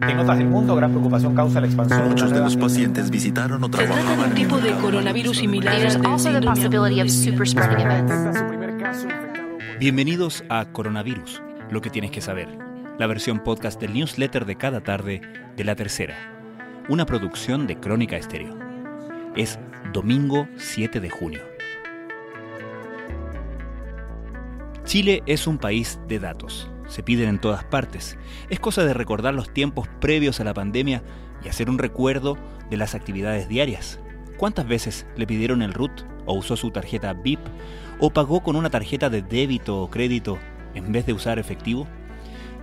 En otras del mundo, gran preocupación causa la expansión de Muchos de los pacientes visitaron o Se trata de un tipo de coronavirus similar por- Bienvenidos a Coronavirus, lo que tienes que saber, la versión podcast del newsletter de cada tarde de La Tercera, una producción de Crónica Estéreo. Es domingo 7 de junio. Chile es un país de datos. Se piden en todas partes. Es cosa de recordar los tiempos previos a la pandemia y hacer un recuerdo de las actividades diarias. ¿Cuántas veces le pidieron el RUT o usó su tarjeta VIP o pagó con una tarjeta de débito o crédito en vez de usar efectivo?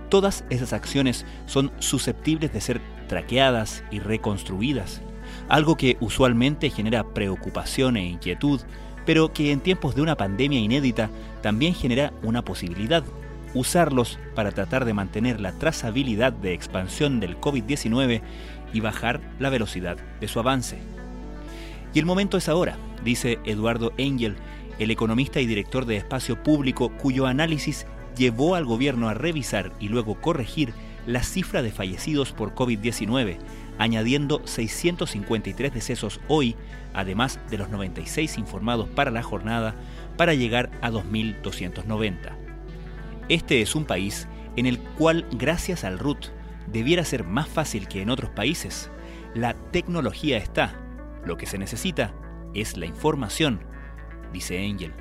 Todas esas acciones son susceptibles de ser traqueadas y reconstruidas, algo que usualmente genera preocupación e inquietud, pero que en tiempos de una pandemia inédita también genera una posibilidad, usarlos para tratar de mantener la trazabilidad de expansión del COVID-19 y bajar la velocidad de su avance. Y el momento es ahora, dice Eduardo Engel, el economista y director de Espacio Público cuyo análisis llevó al gobierno a revisar y luego corregir la cifra de fallecidos por COVID-19, añadiendo 653 decesos hoy, además de los 96 informados para la jornada, para llegar a 2.290. Este es un país en el cual, gracias al RUT, debiera ser más fácil que en otros países. La tecnología está, lo que se necesita es la información, dice Engel.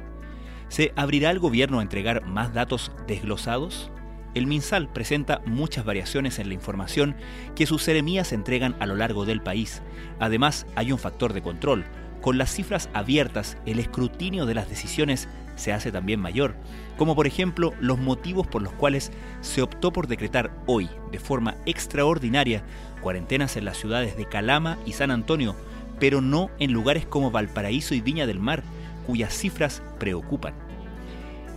¿Se abrirá el gobierno a entregar más datos desglosados? El MinSal presenta muchas variaciones en la información que sus seremías entregan a lo largo del país. Además, hay un factor de control. Con las cifras abiertas, el escrutinio de las decisiones se hace también mayor, como por ejemplo los motivos por los cuales se optó por decretar hoy, de forma extraordinaria, cuarentenas en las ciudades de Calama y San Antonio, pero no en lugares como Valparaíso y Viña del Mar, cuyas cifras preocupan.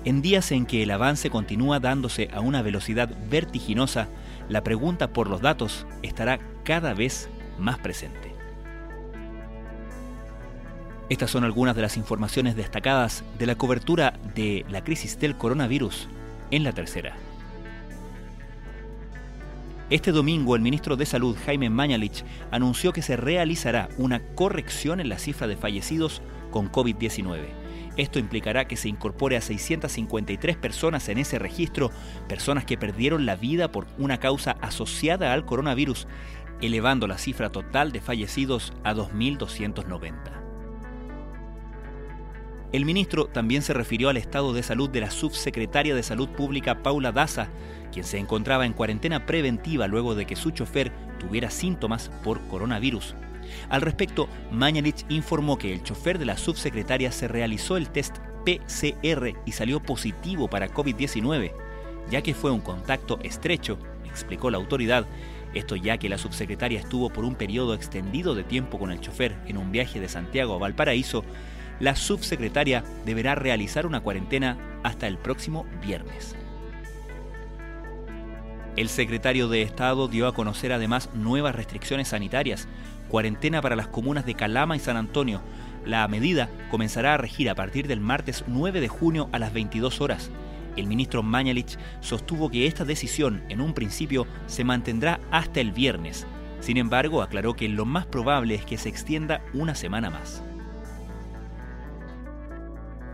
En días en que el avance continúa dándose a una velocidad vertiginosa, la pregunta por los datos estará cada vez más presente. Estas son algunas de las informaciones destacadas de la cobertura de la crisis del coronavirus en la tercera. Este domingo el ministro de Salud, Jaime Mañalich, anunció que se realizará una corrección en la cifra de fallecidos con COVID-19. Esto implicará que se incorpore a 653 personas en ese registro, personas que perdieron la vida por una causa asociada al coronavirus, elevando la cifra total de fallecidos a 2.290. El ministro también se refirió al estado de salud de la subsecretaria de Salud Pública Paula Daza, quien se encontraba en cuarentena preventiva luego de que su chofer tuviera síntomas por coronavirus. Al respecto, Mañalich informó que el chofer de la subsecretaria se realizó el test PCR y salió positivo para COVID-19, ya que fue un contacto estrecho, explicó la autoridad, esto ya que la subsecretaria estuvo por un periodo extendido de tiempo con el chofer en un viaje de Santiago a Valparaíso, la subsecretaria deberá realizar una cuarentena hasta el próximo viernes. El secretario de Estado dio a conocer además nuevas restricciones sanitarias, cuarentena para las comunas de Calama y San Antonio. La medida comenzará a regir a partir del martes 9 de junio a las 22 horas. El ministro Mañalich sostuvo que esta decisión en un principio se mantendrá hasta el viernes. Sin embargo, aclaró que lo más probable es que se extienda una semana más.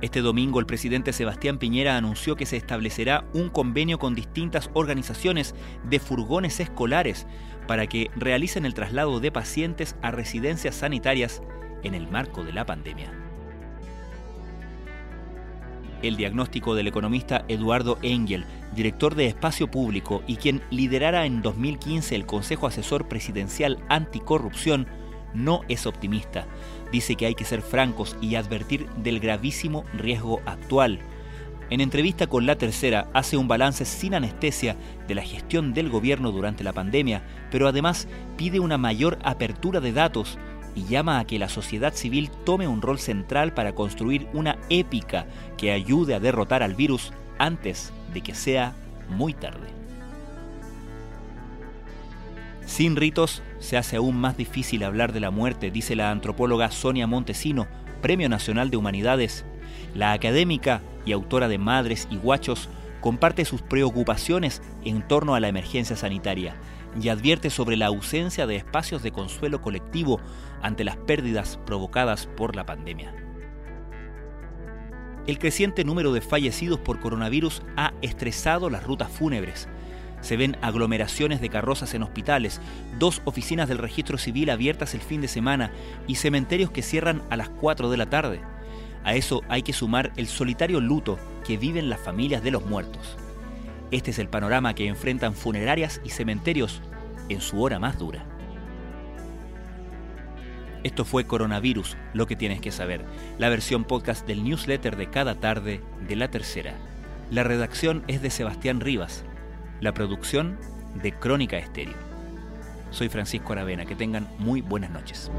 Este domingo el presidente Sebastián Piñera anunció que se establecerá un convenio con distintas organizaciones de furgones escolares para que realicen el traslado de pacientes a residencias sanitarias en el marco de la pandemia. El diagnóstico del economista Eduardo Engel, director de Espacio Público y quien liderara en 2015 el Consejo Asesor Presidencial Anticorrupción, no es optimista. Dice que hay que ser francos y advertir del gravísimo riesgo actual. En entrevista con La Tercera hace un balance sin anestesia de la gestión del gobierno durante la pandemia, pero además pide una mayor apertura de datos y llama a que la sociedad civil tome un rol central para construir una épica que ayude a derrotar al virus antes de que sea muy tarde. Sin ritos se hace aún más difícil hablar de la muerte, dice la antropóloga Sonia Montesino, Premio Nacional de Humanidades. La académica y autora de Madres y Guachos comparte sus preocupaciones en torno a la emergencia sanitaria. y advierte sobre la ausencia de espacios de consuelo colectivo ante las pérdidas provocadas por la pandemia. El creciente número de fallecidos por coronavirus ha estresado las rutas fúnebres. Se ven aglomeraciones de carrozas en hospitales, dos oficinas del registro civil abiertas el fin de semana y cementerios que cierran a las 4 de la tarde. A eso hay que sumar el solitario luto que viven las familias de los muertos. Este es el panorama que enfrentan funerarias y cementerios en su hora más dura. Esto fue Coronavirus, lo que tienes que saber, la versión podcast del newsletter de cada tarde de la tercera. La redacción es de Sebastián Rivas, la producción de Crónica Estéreo. Soy Francisco Aravena, que tengan muy buenas noches.